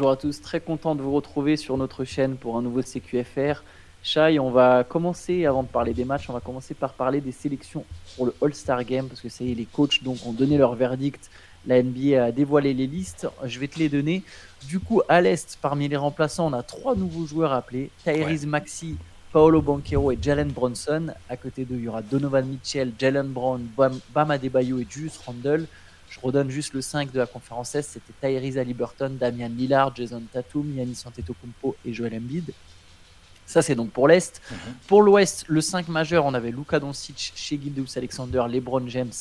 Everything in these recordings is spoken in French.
bonjour à tous. Très content de vous retrouver sur notre chaîne pour un nouveau CQFR. Shai, on va commencer, avant de parler des matchs, on va commencer par parler des sélections pour le All-Star Game, parce que ça y est, les coachs donc, ont donné leur verdict. La NBA a dévoilé les listes. Je vais te les donner. Du coup, à l'Est, parmi les remplaçants, on a trois nouveaux joueurs appelés Tyrese Maxi, Paolo Banquero et Jalen Bronson. À côté d'eux, il y aura Donovan Mitchell, Jalen Brown, Bam, Bam Adebayo et Julius Randle. Je redonne juste le 5 de la conférence S. C'était Tyrese Halliburton, Damian Lillard, Jason Tatum, Yannis Antetokounmpo et Joel Embiid. Ça, c'est donc pour l'Est. Mhm. Pour l'Ouest, le 5 majeur, on avait Luka Doncic, Shea Gildeus Alexander, LeBron James,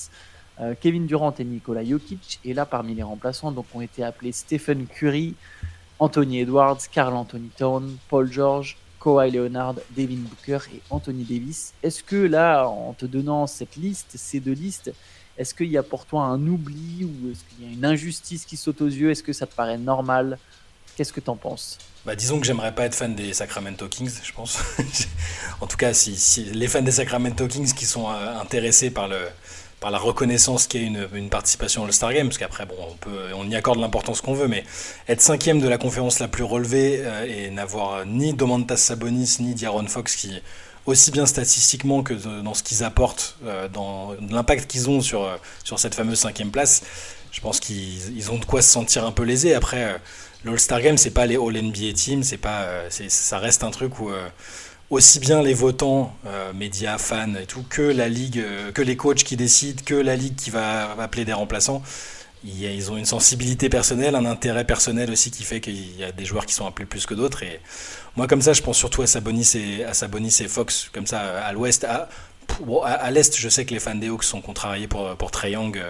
euh, Kevin Durant et Nikola Jokic. Et là, parmi les remplaçants, donc, ont été appelés Stephen Curry, Anthony Edwards, Carl Anthony Towns, Paul George, Kawhi Leonard, Devin Booker et Anthony Davis. Est-ce que là, en te donnant cette liste, ces deux listes, est-ce qu'il y a pour toi un oubli ou est-ce qu'il y a une injustice qui saute aux yeux? Est-ce que ça te paraît normal? Qu'est-ce que tu en penses? Bah, disons que j'aimerais pas être fan des Sacramento Kings, je pense. en tout cas, si, les fans des Sacramento Kings qui sont euh, intéressés par, le, par la reconnaissance qu'est une, une participation au All-Star Game, parce qu'après, bon, on, on y accorde l'importance qu'on veut, mais être cinquième de la conférence la plus relevée euh, et n'avoir ni Domantas Sabonis ni Diaron Fox qui, aussi bien statistiquement que dans ce qu'ils apportent, euh, dans l'impact qu'ils ont sur, sur cette fameuse cinquième place, je pense qu'ils ont de quoi se sentir un peu lésés. Après, l'All-Star Game, c'est pas les All-NBA Teams, c'est pas, euh, ça reste un truc où euh, aussi bien les votants, euh, médias, fans et tout, que la ligue, que les coachs qui décident, que la ligue qui va, appeler des remplaçants, ils ont une sensibilité personnelle, un intérêt personnel aussi qui fait qu'il y a des joueurs qui sont appelés plus que d'autres. Et moi, comme ça, je pense surtout à Sabonis et, à Sabonis et Fox, comme ça, à l'ouest. À, l'est, je sais que les fans des Hawks sont contrariés pour, pour Young.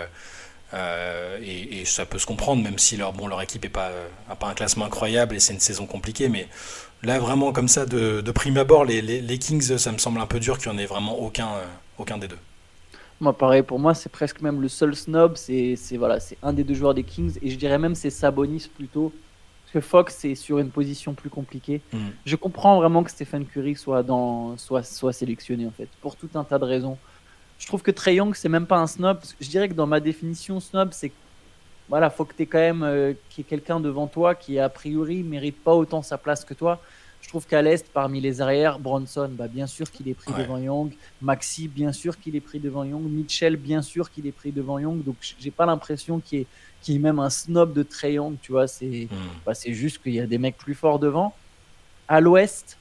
Euh, et, ça peut se comprendre, même si leur, bon, leur équipe n'a pas, pas un classement incroyable et c'est une saison compliquée. Mais là, vraiment, comme ça, de, prime abord, les, Kings, ça me semble un peu dur qu'il n'y en ait vraiment aucun, euh, aucun des deux. Moi, pareil, pour moi, c'est presque même le seul snob. C'est voilà, un des deux joueurs des Kings. Et je dirais même c'est Sabonis plutôt. Parce que Fox est sur une position plus compliquée. Mm. Je comprends vraiment que Stephen Curry soit, dans, soit, soit sélectionné, en fait, pour tout un tas de raisons je trouve que Trey Young, c'est même pas un snob. Je dirais que dans ma définition, snob, c'est voilà, faut que tu quand même euh, quelqu'un devant toi qui, a priori, mérite pas autant sa place que toi. Je trouve qu'à l'Est, parmi les arrières, Bronson, bah, bien sûr qu'il est pris devant Young. Maxi, bien sûr qu'il est pris devant Young. Mitchell, bien sûr qu'il est pris devant Young. Donc, j'ai pas l'impression qu'il y, ait même un snob de Trey Young, tu vois. C'est hmm. bah, juste qu'il y a des mecs plus forts devant. À l'Ouest,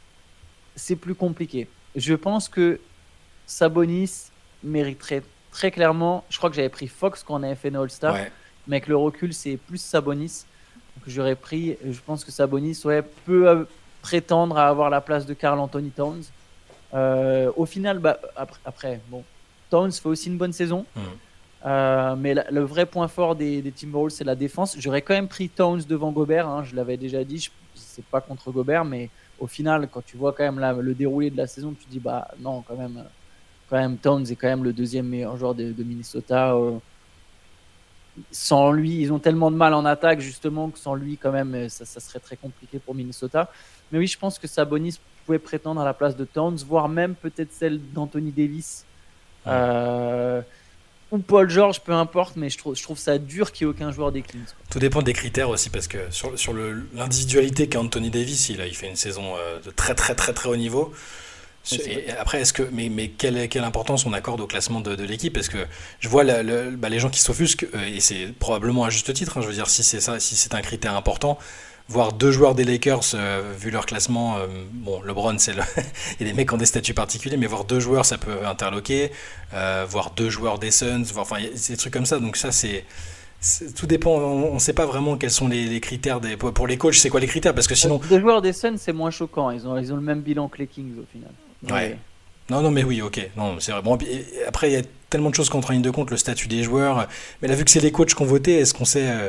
c'est plus compliqué. Je pense que Sabonis, mériterait très clairement. Je crois que j'avais pris Fox quand on avait fait nos All-Star. Mais avec le recul, c'est plus Sabonis. Donc j'aurais pris, je pense que Sabonis ouais, peut euh, prétendre à avoir la place de Carl Anthony Towns. Euh, au final, bah, après, après, bon, Towns fait aussi une bonne saison. Mm. Euh, mais le vrai point fort des, des Timberwolves, c'est la défense. J'aurais quand même pris Towns devant Gobert. Hein, je l'avais déjà dit. Je sais pas contre Gobert, mais au final, quand tu vois quand même le déroulé de la saison, tu dis bah non, quand même, quand même Towns est quand même le deuxième meilleur joueur de, Minnesota. Euh. Sans lui, ils ont tellement de mal en attaque justement que sans lui, quand même, ça, serait très compliqué pour Minnesota. Mais oui, je pense que Sabonis pouvait prétendre à la place de Towns, voire même peut-être celle d'Anthony Davis. Euh, ou Paul George, peu importe, mais je trouve, je trouve ça dur qu'il n'y ait aucun joueur des Kings. Tout dépend des critères aussi, parce que sur, sur l'individualité qu'a Anthony Davis, il, a, il fait une saison euh, de très très très très haut niveau après, est-ce que, mais, mais quelle, quelle, importance on accorde au classement de, l'équipe? Parce que je vois bah, les gens qui s'offusquent, euh, et c'est probablement à juste titre, hein, je veux dire, si c'est ça, si c'est un critère important, voir deux joueurs des Lakers, euh, vu leur classement, euh, bon, LeBron, c'est le... il y a des mecs qui ont des statuts particuliers, mais voir deux joueurs, ça peut interloquer, voir deux joueurs des Suns, voir, enfin, des trucs comme ça, donc ça, c'est tout dépend, on ne sait pas vraiment quels sont les, critères des, pour les coachs, c'est quoi les critères? Parce que sinon. Deux joueurs des Suns, c'est moins choquant, ils ont, ils ont le même bilan que les Kings au final. Ouais. Non, non, mais oui, ok. Non, c'est vrai. Bon, après, il y a tellement de choses en ligne de compte, le statut des joueurs. Mais là, vu que c'est les coachs qui ont voté, est-ce qu'on sait, euh,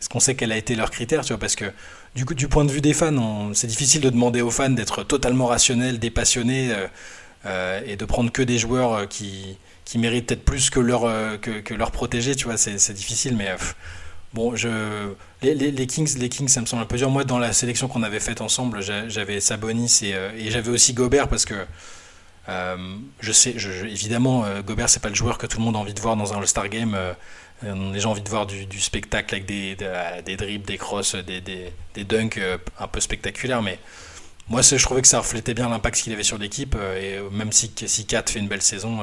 est-ce qu'on sait quel a été leur critère, tu vois Parce que du coup, du point de vue des fans, c'est difficile de demander aux fans d'être totalement rationnels, dépassionnés euh, euh, et de prendre que des joueurs qui, qui méritent peut-être plus que leur que, que leur protégés, tu vois. C'est difficile, mais bon, je les, les, Kings, les Kings, ça me semble un peu dur. Moi, dans la sélection qu'on avait faite ensemble, j'avais Sabonis et, et j'avais aussi Gobert parce que euh, je sais, évidemment, euh, Gobert, c'est pas le joueur que tout le monde a envie de voir dans un All-Star Game. Euh, les gens ont envie de voir du, spectacle avec des, des, dribbles, des crosses, des, des, des dunks un peu spectaculaires. Mais moi, je trouvais que ça reflétait bien l'impact qu'il avait sur l'équipe. et même si, si Kat fait une belle saison,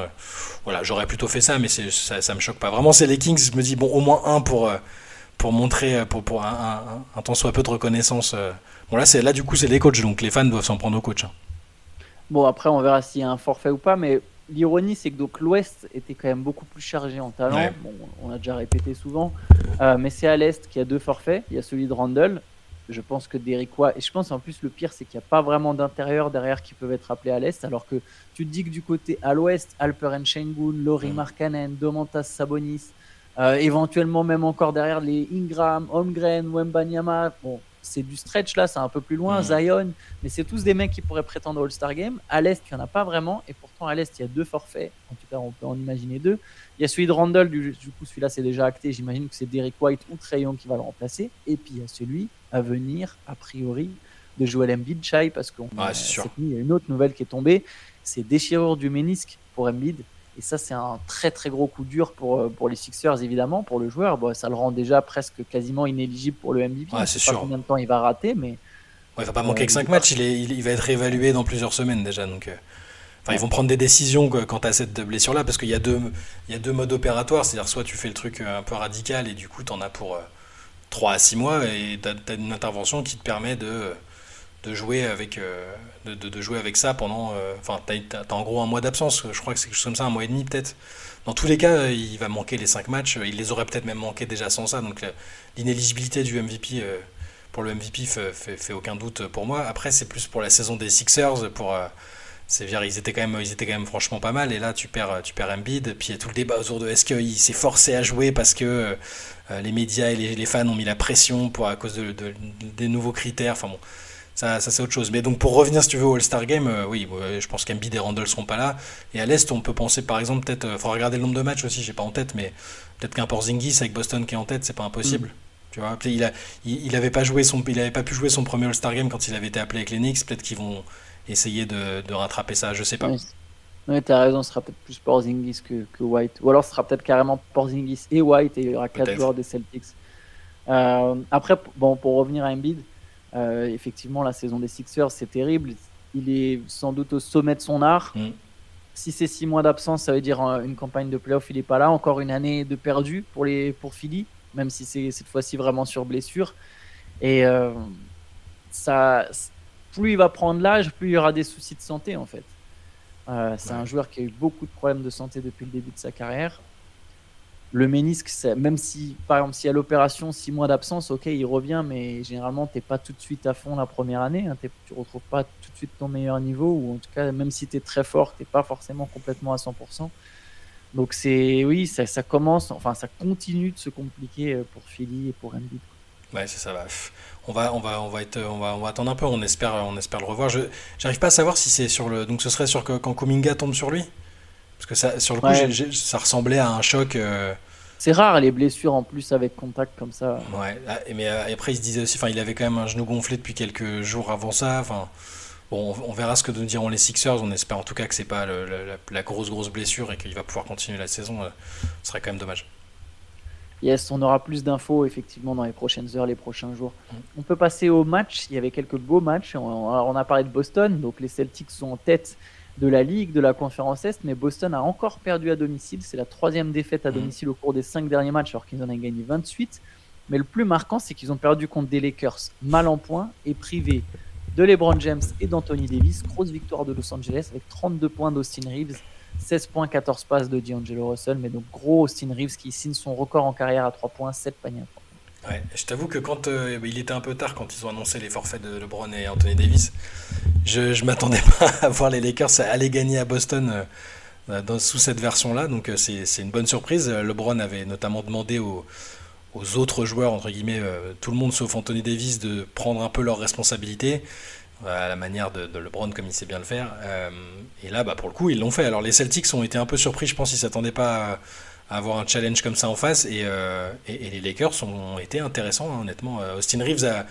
voilà, j'aurais plutôt fait ça, mais ça, ça me choque pas. Vraiment, c'est les Kings. Je me dis, bon, au moins un pour, pour montrer, pour, pour un, un, un, temps soit peu de reconnaissance. Bon, là, là du coup, c'est les coachs, donc les fans doivent s'en prendre aux coachs. Hein. Bon, après, on verra s'il y a un forfait ou pas, mais l'ironie, c'est que donc l'Ouest était quand même beaucoup plus chargé en talent. Bon, on a déjà répété souvent, euh, mais c'est à l'Est qu'il y a deux forfaits. Il y a celui de Randall. Je pense que Derrick White, et je pense en plus le pire, c'est qu'il n'y a pas vraiment d'intérieur derrière qui peuvent être appelés à l'Est, alors que tu te dis que du côté à l'Ouest, Alperen Sengun, Laurie Markkanen, Domantas Sabonis, euh, éventuellement même encore derrière les Ingram, Holmgren, Wembanyama. Bon, c'est du stretch là, c'est un peu plus loin. Zion, mais c'est tous des mecs qui pourraient prétendre au All-Star Game. À l'Est, il n'y en a pas vraiment. Et pourtant, à l'Est, il y a deux forfaits. En tout cas, on peut en imaginer deux. Il y a celui de Randall, du, coup, celui-là, c'est déjà acté. J'imagine que c'est Derek White ou Trey qui va le remplacer. Et puis, il y a celui à venir, a priori, de Joel Embiid, Chai, parce qu'on il y a une autre nouvelle qui est tombée. C'est déchirure du ménisque pour Embiid. Et ça, c'est un très très gros coup dur pour, euh, pour les Sixers, évidemment, pour le joueur. Bon, ça le rend déjà presque quasiment inéligible pour le MVP. Ouais, c'est sûr. combien de temps il va rater, mais. Ouais, il va pas manquer que 5 matchs, il, est, il, va être évalué dans plusieurs semaines déjà. Donc, euh, enfin, ils vont prendre des décisions quant à cette blessure-là, parce qu'il y, a deux, il y a deux modes opératoires. C'est-à-dire, soit tu fais le truc euh, un peu radical et du coup, tu en as pour 3 à 6 mois, et tu as, une intervention qui te permet de de jouer avec euh, de, de, jouer avec ça pendant euh, enfin t'as, as, en gros un mois d'absence. Je crois que c'est quelque chose comme ça un mois et demi peut-être. Dans tous les cas il va manquer les 5 matchs. Il les aurait peut-être même manqué déjà sans ça. Donc l'inéligibilité du MVP euh, pour le MVP fait, aucun doute pour moi. Après c'est plus pour la saison des Sixers pour c'est ils étaient quand même ils étaient quand même franchement pas mal. Et là tu perds tu perds Embiid. Puis il y a tout le débat autour de est-ce qu'il s'est forcé à jouer parce que les médias et les, fans ont mis la pression pour à cause de, des nouveaux critères. Enfin bon ça, c'est autre chose. Mais donc pour revenir, si tu veux, au All-Star Game, euh, oui, je pense qu'Embiid et Randall seront pas là. Et à l'Est, on peut penser par exemple, peut-être, il euh, faudra regarder le nombre de matchs aussi, j'ai pas en tête, mais peut-être qu'un Porzingis avec Boston qui est en tête, c'est pas impossible. Mm. Tu vois, il, a, il, avait pas joué son, il avait pas pu jouer son premier All-Star Game quand il avait été appelé avec les Knicks. Peut-être qu'ils vont essayer de, de, rattraper ça, je sais pas. Oui, tu as raison, ce sera peut-être plus Porzingis que, que, White. Ou alors ce sera peut-être carrément Porzingis et White et il y aura quatre joueurs des Celtics. Euh, après, bon, pour revenir à Embiid, euh, effectivement, la saison des Sixers, c'est terrible. Il est sans doute au sommet de son art. Mm. Si c'est six mois d'absence, ça veut dire euh, une campagne de playoff, il n'est pas là. Encore une année de perdu pour, les, pour Philly, même si c'est cette fois-ci vraiment sur blessure. Et euh, ça, plus il va prendre l'âge, plus il y aura des soucis de santé en fait. c'est un joueur qui a eu beaucoup de problèmes de santé depuis le début de sa carrière le ménisque, même si, par exemple, s'il y a l'opération, six mois d'absence, ok, il revient, mais généralement, tu n'es pas tout de suite à fond la première année. Hein, tu retrouves pas tout de suite ton meilleur niveau, ou en tout cas, même si tu es très fort, tu n'es pas forcément complètement à 100%. Donc, c'est oui, ça, commence, enfin, ça continue de se compliquer euh, pour Philly et pour Embiid. Ouais, c'est ça. On va, on va, on va on va, attendre un peu. On espère, on espère le revoir. Je, j'arrive pas à savoir si c'est sur le. Donc, ce serait sur quand Kuminga tombe sur lui? Parce que ça, sur le coup, ça ressemblait à un choc. Euh, c'est rare les blessures en plus avec contact comme ça. Ouais, ah, mais euh, après il se disait aussi, enfin il avait quand même un genou gonflé depuis quelques jours avant ça. Enfin, bon, on verra ce que nous diront les Sixers. On espère en tout cas que c'est pas la, grosse grosse blessure et qu'il va pouvoir continuer la saison. Euh, ce serait quand même dommage. Yes, on aura plus d'infos effectivement dans les prochaines heures, les prochains jours. Mm. On peut passer au match. Il y avait quelques beaux matchs. on a parlé de Boston, donc les Celtics sont en tête de la Ligue, de la conférence Est, mais Boston a encore perdu à domicile. C'est la troisième défaite à mmh. domicile au cours des cinq derniers matchs, alors qu'ils en ont gagné 28. Mais le plus marquant, c'est qu'ils ont perdu contre des Lakers mal en point et privés de LeBron James et d'Anthony Davis. Grosse victoire de Los Angeles avec 32 points d'Austin Reeves, 16 points, 14 passes de D'Angelo Russell. Mais donc gros Austin Reeves qui signe son record en carrière à 3 points, 7 paniers Je t'avoue que quand euh, il était un peu tard quand ils ont annoncé les forfaits de LeBron et Anthony Davis, je, je m'attendais pas à voir les Lakers aller gagner à Boston euh, sous cette version-là, donc euh, c'est une bonne surprise. LeBron avait notamment demandé aux, autres joueurs, entre guillemets, tout le monde sauf Anthony Davis, de prendre un peu leurs responsabilités à la manière de, de, LeBron comme il sait bien le faire. et là, bah, pour le coup, ils l'ont fait. Alors les Celtics ont été un peu surpris, je pense, ils s'attendaient pas. À, avoir un challenge comme ça en face. Et, euh, et, les Lakers ont été intéressants, hein, honnêtement. Euh, Austin Reeves a.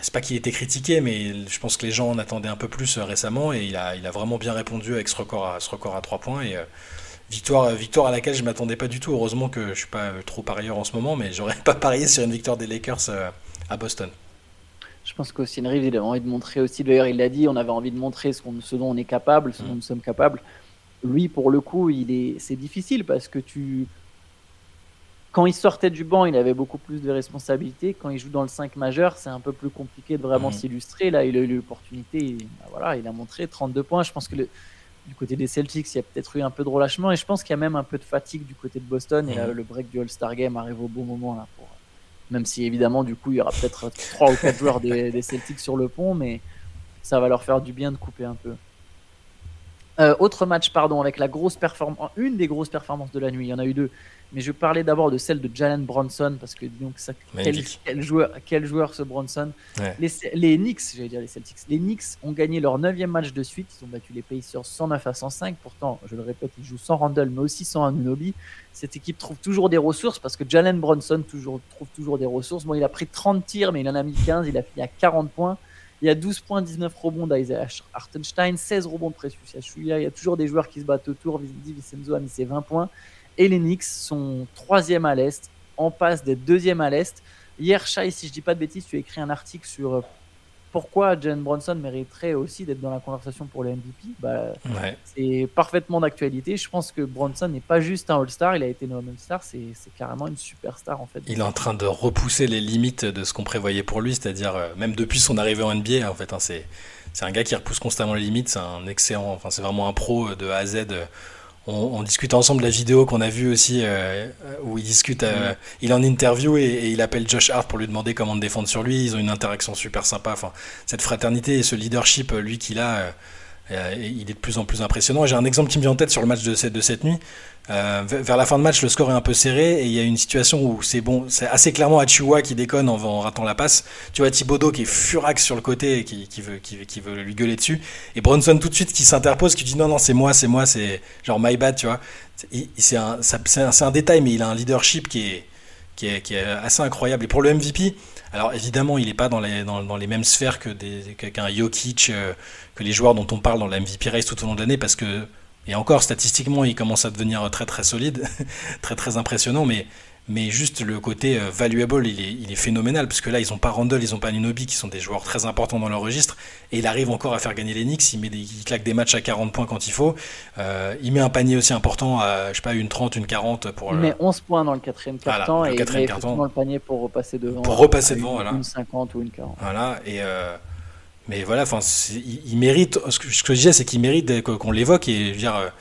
C'est pas qu'il était critiqué, mais je pense que les gens en attendaient un peu plus euh, récemment et il a, il a vraiment bien répondu avec ce record à, ce record à 3 points. Et, victoire, victoire à laquelle je m'attendais pas du tout. Heureusement que je suis pas trop parieur en ce moment, mais j'aurais pas parié sur une victoire des Lakers à Boston. Je pense qu'Austin Reeves, il avait envie de montrer aussi, d'ailleurs il l'a dit, on avait envie de montrer ce, ce dont on est capable, ce dont mm. nous sommes capables. Lui, pour le coup, il est, c'est difficile parce que tu, quand il sortait du banc, il avait beaucoup plus de responsabilités. Quand il joue dans le 5 majeur, c'est un peu plus compliqué de vraiment mm. s'illustrer. Là, il a eu l'opportunité, bah voilà, il a montré 32 points. Je pense que du côté des Celtics, il y a peut-être eu un peu de relâchement et je pense qu'il y a même un peu de fatigue du côté de Boston. Et mm. le break du All-Star Game arrive au bon moment là pour même si évidemment, du coup, il y aura peut-être 3 ou 4 joueurs des, Celtics sur le pont, mais ça va leur faire du bien de couper un peu. Euh, autre match, pardon, avec la grosse performance, une des grosses performances de la nuit. Il y en a eu deux. Mais je parlais d'abord de celle de Jalen Bronson parce que donc ça, quel, joueur, quel joueur ce Bronson. Les, les, Knicks, j'allais dire les Celtics, les Knicks ont gagné leur neuvième match de suite. Ils ont battu les Pacers 109 à 105. Pourtant, je le répète, ils jouent sans Randall, mais aussi sans Anunobi. Cette équipe trouve toujours des ressources parce que Jalen Bronson toujours, trouve toujours des ressources. Bon, il a pris 30 tirs, mais il en a mis 15. Il a fini à 40 points. Il y a 12 points, 19 rebonds d'Isaiah Hartenstein, 16 rebonds de Precious Il y a toujours des joueurs qui se battent autour. Di Vincenzo a mis ses 20 points et les Knicks sont troisième à l'Est, en passe d'être deuxième à l'Est. Hier, Shai, si je dis pas de bêtises, tu as écrit un article sur euh, pourquoi Jalen Bronson mériterait aussi d'être dans la conversation pour le MVP. Bah, C'est parfaitement d'actualité. Je pense que Bronson n'est pas juste un All-Star, il a été nommé All-Star, c'est carrément une superstar en fait. Il est en train de repousser les limites de ce qu'on prévoyait pour lui, c'est-à-dire euh, même depuis son arrivée en NBA, en fait, hein, c'est un gars qui repousse constamment les limites, c'est un excellent, enfin c'est vraiment un pro de A à Z. Euh, on, discute ensemble de la vidéo qu'on a vue aussi euh, où il discute, euh, il est en interview et, il appelle Josh Hart pour lui demander comment défendre sur lui. Ils ont une interaction super sympa. Enfin, cette fraternité et ce leadership, lui qu'il a, euh, il est de plus en plus impressionnant. J'ai un exemple qui me vient en tête sur le match de cette, nuit. Euh, vers la fin de match, le score est un peu serré et il y a une situation où c'est bon, c'est assez clairement Achua qui déconne en, ratant la passe. Tu vois Thibodeau qui est furax sur le côté et qui, veut, lui gueuler dessus. Et Bronson tout de suite qui s'interpose, qui dit non, non, c'est moi, c'est moi, c'est genre my bad, tu vois. C'est un, détail, mais il a un leadership qui est assez incroyable. Et pour le MVP, alors évidemment, il n'est pas dans les, mêmes sphères que qu'un Jokic, euh, que les joueurs dont on parle dans la MVP race tout au long de l'année, parce que, et encore statistiquement, il commence à devenir très très solide, très très impressionnant, mais mais juste le côté euh, valuable, il est, il est phénoménal, parce que là, ils n'ont pas Randall, ils n'ont pas Nunobi, qui sont des joueurs très importants dans leur registre, et il arrive encore à faire gagner les Knicks, il, met des, il claque des matchs à 40 points quand il faut, euh, il met un panier aussi important à, je sais pas, une 30, une 40 pour... Il met 11 points dans le quatrième quart-temps, et il met effectivement le panier pour repasser devant. Pour repasser devant, voilà. Une 50 ou une 40. Voilà, et... Euh, mais voilà, enfin, il, il, mérite, ce que, ce que je disais, c'est qu'il mérite qu'on l'évoque, et je veux dire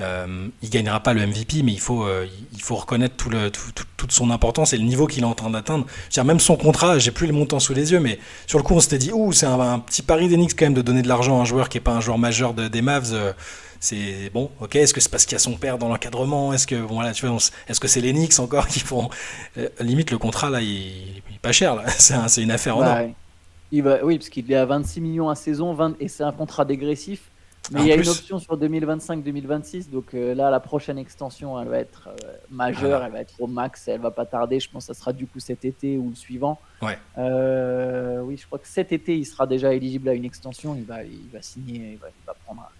euh, il gagnera pas le MVP, mais il faut, euh, il faut reconnaître tout le, toute son importance et le niveau qu'il est en train d'atteindre. Même son contrat, j'ai plus les montants sous les yeux, mais sur le coup, on s'était dit, ouh, c'est un, petit pari d'Enix quand même de donner de l'argent à un joueur qui est pas un joueur majeur des Mavs. Euh, c'est bon, ok. Est-ce que c'est parce qu'il y a son père dans l'encadrement Est-ce que voilà, tu vois, est-ce que c'est les Knicks encore qui font limite le contrat là, il, est pas cher là. C'est une affaire en bah, il va, oui, parce qu'il est à 26 millions à saison, 20, et c'est un contrat dégressif. Mais il y a une option sur 2025-2026, donc euh, là, la prochaine extension, elle va être euh, majeure, elle va être au max, elle va pas tarder. Je pense que ça sera du coup cet été ou le suivant. Ouais. Euh, oui, je crois que cet été, il sera déjà éligible à une extension. Il va, il va signer, il va, il va prendre,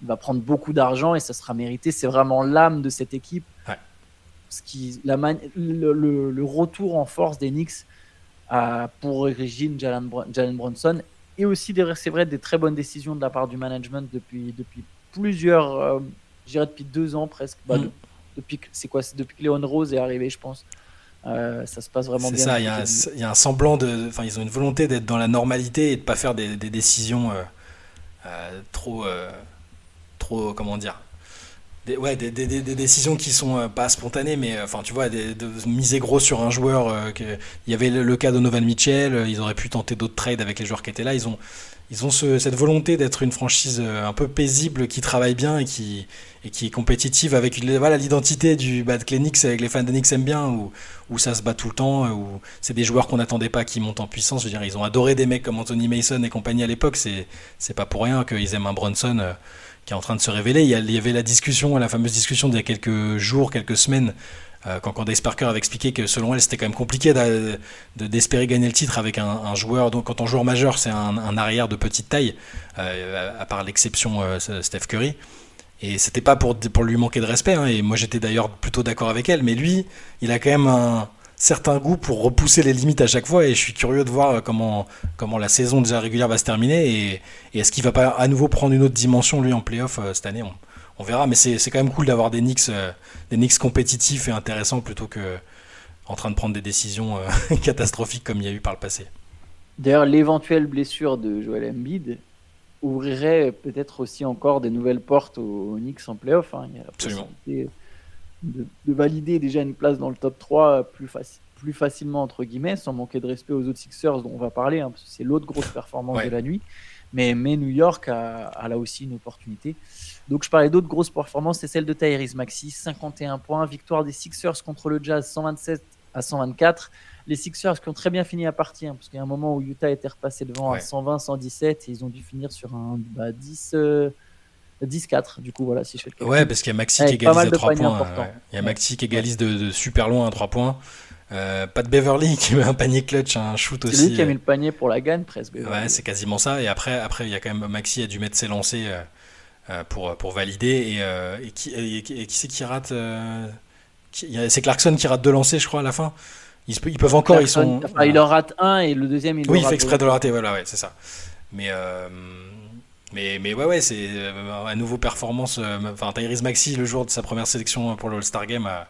il va prendre beaucoup d'argent et ça sera mérité. C'est vraiment l'âme de cette équipe. Ouais. Ce qui, la le, le, le, retour en force des Knicks pour origine Jalen, Jalen Bronson et aussi, c'est vrai, des très bonnes décisions de la part du management depuis, depuis plusieurs, euh, je dirais depuis deux ans presque. Bah, mm. depuis, c'est quoi Depuis que Léon Rose est arrivé, je pense. Euh, ça se passe vraiment bien. C'est ça, il y, a un, semblant de. Enfin, ils ont une volonté d'être dans la normalité et de ne pas faire des, décisions euh, trop. trop. Comment dire des, ouais, des, décisions qui sont euh, pas spontanées, mais euh, enfin, tu vois, de miser gros sur un joueur. Euh, il y avait le, cas de Novan Mitchell, ils auraient pu tenter d'autres trades avec les joueurs qui étaient là. Ils ont, ils ont ce, cette volonté d'être une franchise un peu paisible, qui travaille bien et qui, et qui est compétitive avec voilà, l'identité du bah, de avec les fans d'Enix aiment bien, où, ça se bat tout le temps, où c'est des joueurs qu'on n'attendait pas qui montent en puissance. Je veux dire, ils ont adoré des mecs comme Anthony Mason et compagnie à l'époque. C'est, c'est pas pour rien qu'ils aiment un Brunson qui est en train de se révéler. Il y avait la discussion, la fameuse discussion d'il y a quelques jours, quelques semaines, euh, quand Candace Parker avait expliqué que selon elle, c'était quand même compliqué d'espérer gagner le titre avec un, joueur. Donc, quand on joueur majeur, c'est un, arrière de petite taille, euh, à part l'exception euh, Steph Curry. Et c'était pas pour, lui manquer de respect, hein, et moi j'étais d'ailleurs plutôt d'accord avec elle, mais lui, il a quand même un certain goût pour repousser les limites à chaque fois, et je suis curieux de voir comment, la saison déjà régulière va se terminer, et, est-ce qu'il va pas à nouveau prendre une autre dimension lui en playoff euh, cette année? Verra, mais c'est quand même cool d'avoir des Knicks, euh, des Knicks compétitifs et intéressants plutôt que en train de prendre des décisions euh, catastrophiques comme il y a eu par le passé. D'ailleurs, l'éventuelle blessure de Joel Embiid ouvrirait peut-être aussi encore des nouvelles portes aux, Knicks en playoff. Hein. Il y a la possibilité de, valider déjà une place dans le top 3 plus, plus facilement, entre guillemets, sans manquer de respect aux autres Sixers dont on va parler, hein, parce que c'est l'autre grosse performance de la nuit. Mais, mais New York a, a, là aussi une opportunité. Donc je parlais d'autres grosses performances, c'est celle de Tyrese Maxi, 51 points, victoire des Sixers contre le Jazz 127 à 124 les Sixers qui ont très bien fini la partie, hein, parce qu'il y a un moment où Utah était repassé devant à 120, 117, et ils ont dû finir sur un 10, 10-4. Euh, du coup, voilà, si je fais le Ouais, parce qu'il y a Maxi qui égalise à 3 points. Il y a Maxi qui égalise de, super loin à 3 points. Euh, pas de Beverly qui met un panier clutch, un shoot aussi. C'est lui qui a mis le panier pour la gagne presque. Ouais, c'est quasiment ça. Et après, après, il y a quand même Maxi a dû mettre ses lancers euh, pour, pour valider. Et, qui, et, qui c'est qui rate C'est Clarkson qui rate deux lancers, je crois, à la fin. Ils, peuvent encore, ils sont. il en rate un et le deuxième, il Oui, il fait exprès de le rater, voilà, ouais, c'est ça. Mais, euh, mais, mais ouais, ouais, c'est euh, un nouveau performance. Euh, enfin, Tyrese Maxi, le jour de sa première sélection pour le All-Star Game, a,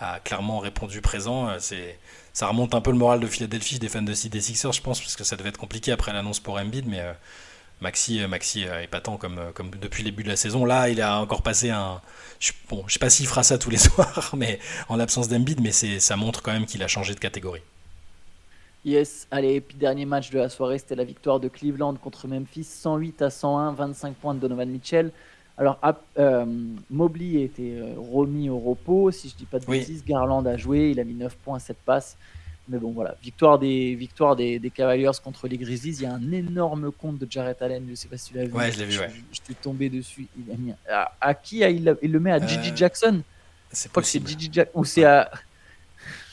a, clairement répondu présent. C'est, ça remonte un peu le moral de Philadelphie, des fans de des Sixers, je pense, parce que ça devait être compliqué après l'annonce pour Embiid, mais. Maxi, Maxi épatant comme, comme depuis le début de la saison. Là, il a encore passé un, je, bon, je sais pas s'il fera ça tous les soirs, mais en l'absence d'Embiid, mais ça montre quand même qu'il a changé de catégorie. Yes, allez, et puis dernier match de la soirée, c'était la victoire de Cleveland contre Memphis, 108 à 101, 25 points de Donovan Mitchell. Alors, euh, Mobley a été euh, remis au repos, si je dis pas de bêtises. Garland a joué, il a mis 9 points, 7 passes. Mais bon, voilà, victoire des, victoire des, des, Cavaliers contre les Grizzlies. Il y a un énorme compte de Jarrett Allen. Je sais pas si tu l'as vu. Ouais, je l'ai vu, ouais. Je, suis tombé dessus. Il a mis à, qui il, le met à Gigi euh, Jackson? C'est pas que c'est Gigi Jackson. Ou c'est à.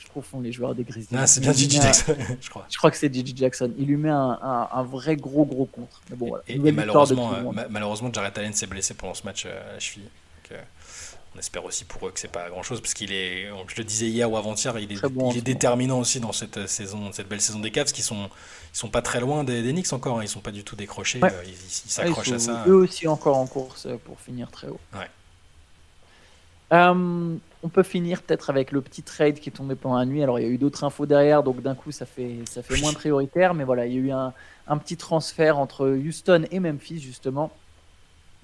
Je confonds les joueurs des Grizzlies. Ah, c'est bien Gigi Jackson, je crois. Je crois que c'est Gigi Jackson. Il lui met un, un, vrai gros, gros contre. Mais bon, voilà. Et, malheureusement, euh, malheureusement, Jarrett Allen s'est blessé pendant ce match euh, à la cheville. On espère aussi pour eux que c'est pas grand chose parce qu'il est, je le disais hier ou avant-hier, il est, il est déterminant aussi dans cette saison, cette belle saison des Cavs qui sont, ils sont pas très loin des, Knicks encore, hein. ils sont pas du tout décrochés, euh, ils s'accrochent à ça. Eux aussi encore en course pour finir très haut. Ouais. Euh, on peut finir peut-être avec le petit trade qui est tombé pendant la nuit. Alors il y a eu d'autres infos derrière, donc d'un coup ça fait, ça fait moins prioritaire, mais voilà, il y a eu un, un petit transfert entre Houston et Memphis justement.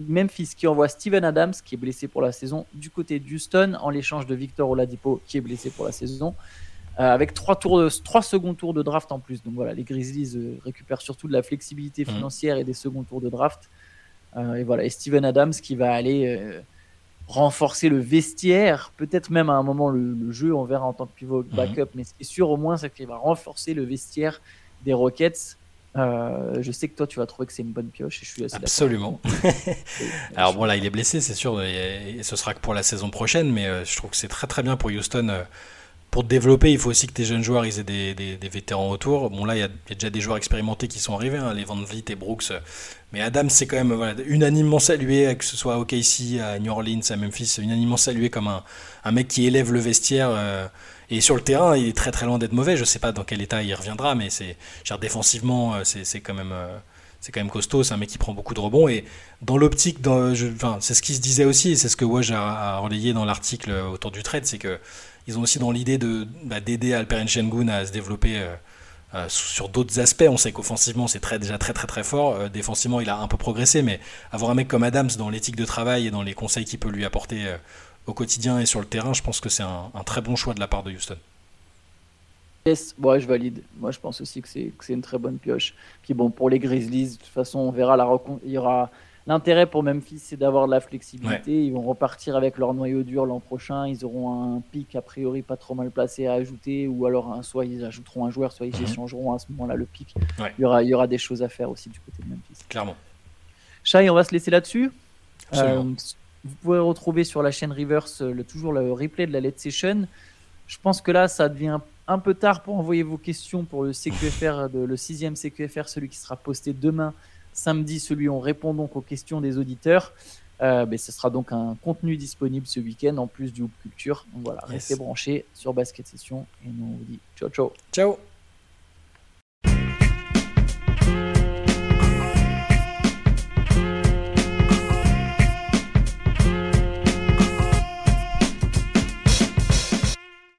Memphis qui envoie Steven Adams, qui est blessé pour la saison, du côté d'Houston, en l'échange de Victor Oladipo, qui est blessé pour la saison, euh, avec trois, tours de, trois seconds tours de draft en plus. Donc voilà, les Grizzlies euh, récupèrent surtout de la flexibilité mhm. financière et des seconds tours de draft. Euh, et voilà, et Steven Adams qui va aller renforcer le vestiaire, peut-être même à un moment le, jeu, on verra en tant que pivot mhm. backup, mais ce qui est sûr au moins, c'est qu'il va renforcer le vestiaire des Rockets euh, je sais que toi, tu vas trouver que c'est une bonne pioche et je suis assez Absolument. Alors bon, là, il est blessé, c'est sûr, et, ce sera que pour la saison prochaine, mais euh, je trouve que c'est très très bien pour Houston. Euh, pour te développer, il faut aussi que tes jeunes joueurs ils aient des, des, vétérans autour. Bon, là, il y, a, déjà des joueurs expérimentés qui sont arrivés, hein, les Van Vliet et Brooks. Mais Adam, c'est quand même voilà, unanimement salué, que ce soit à OKC, à New Orleans, à Memphis, unanimement salué comme un, un mec qui élève le vestiaire. Et sur le terrain, il est très très loin d'être mauvais. Je sais pas dans quel état il reviendra, mais c'est défensivement, euh, c'est quand même euh, c'est quand même costaud. C'est un mec qui prend beaucoup de rebonds. Et dans l'optique, c'est ce qui se disait aussi, et c'est ce que Woj a, relayé dans l'article autour du trade, c'est que ils ont aussi dans l'idée de bah, d'aider Alperen Sengun à se développer. Euh, sur d'autres aspects, on sait qu'offensivement c'est très, déjà très très très fort. défensivement, il a un peu progressé, mais avoir un mec comme Adams dans l'éthique de travail et dans les conseils qu'il peut lui apporter au quotidien et sur le terrain, je pense que c'est un, très bon choix de la part de Houston. Yes, moi je valide. Moi je pense aussi que c'est une très bonne pioche. Puis bon, pour les Grizzlies, de toute façon, on verra la il y aura l'intérêt pour Memphis, c'est d'avoir de la flexibilité. Ils vont repartir avec leur noyau dur l'an prochain. Ils auront un pic a priori pas trop mal placé à ajouter, ou alors un, soit ils ajouteront un joueur, soit ils mhm. échangeront à ce moment-là le pic. Il, y aura, il y aura des choses à faire aussi du côté de Memphis. Clairement. Shai, on va se laisser là-dessus. Euh, vous pouvez retrouver sur la chaîne Reverse le, toujours le replay de la Let's Session. Je pense que là, ça devient un peu tard pour envoyer vos questions pour le CQFR, de, le sixième CQFR, celui qui sera posté demain, samedi, celui où on répond donc aux questions des auditeurs. Euh, mais ce sera donc un contenu disponible ce week-end en plus du Hoop Culture. Donc voilà, restez branchés sur Basket Session et nous on vous dit ciao ciao. Ciao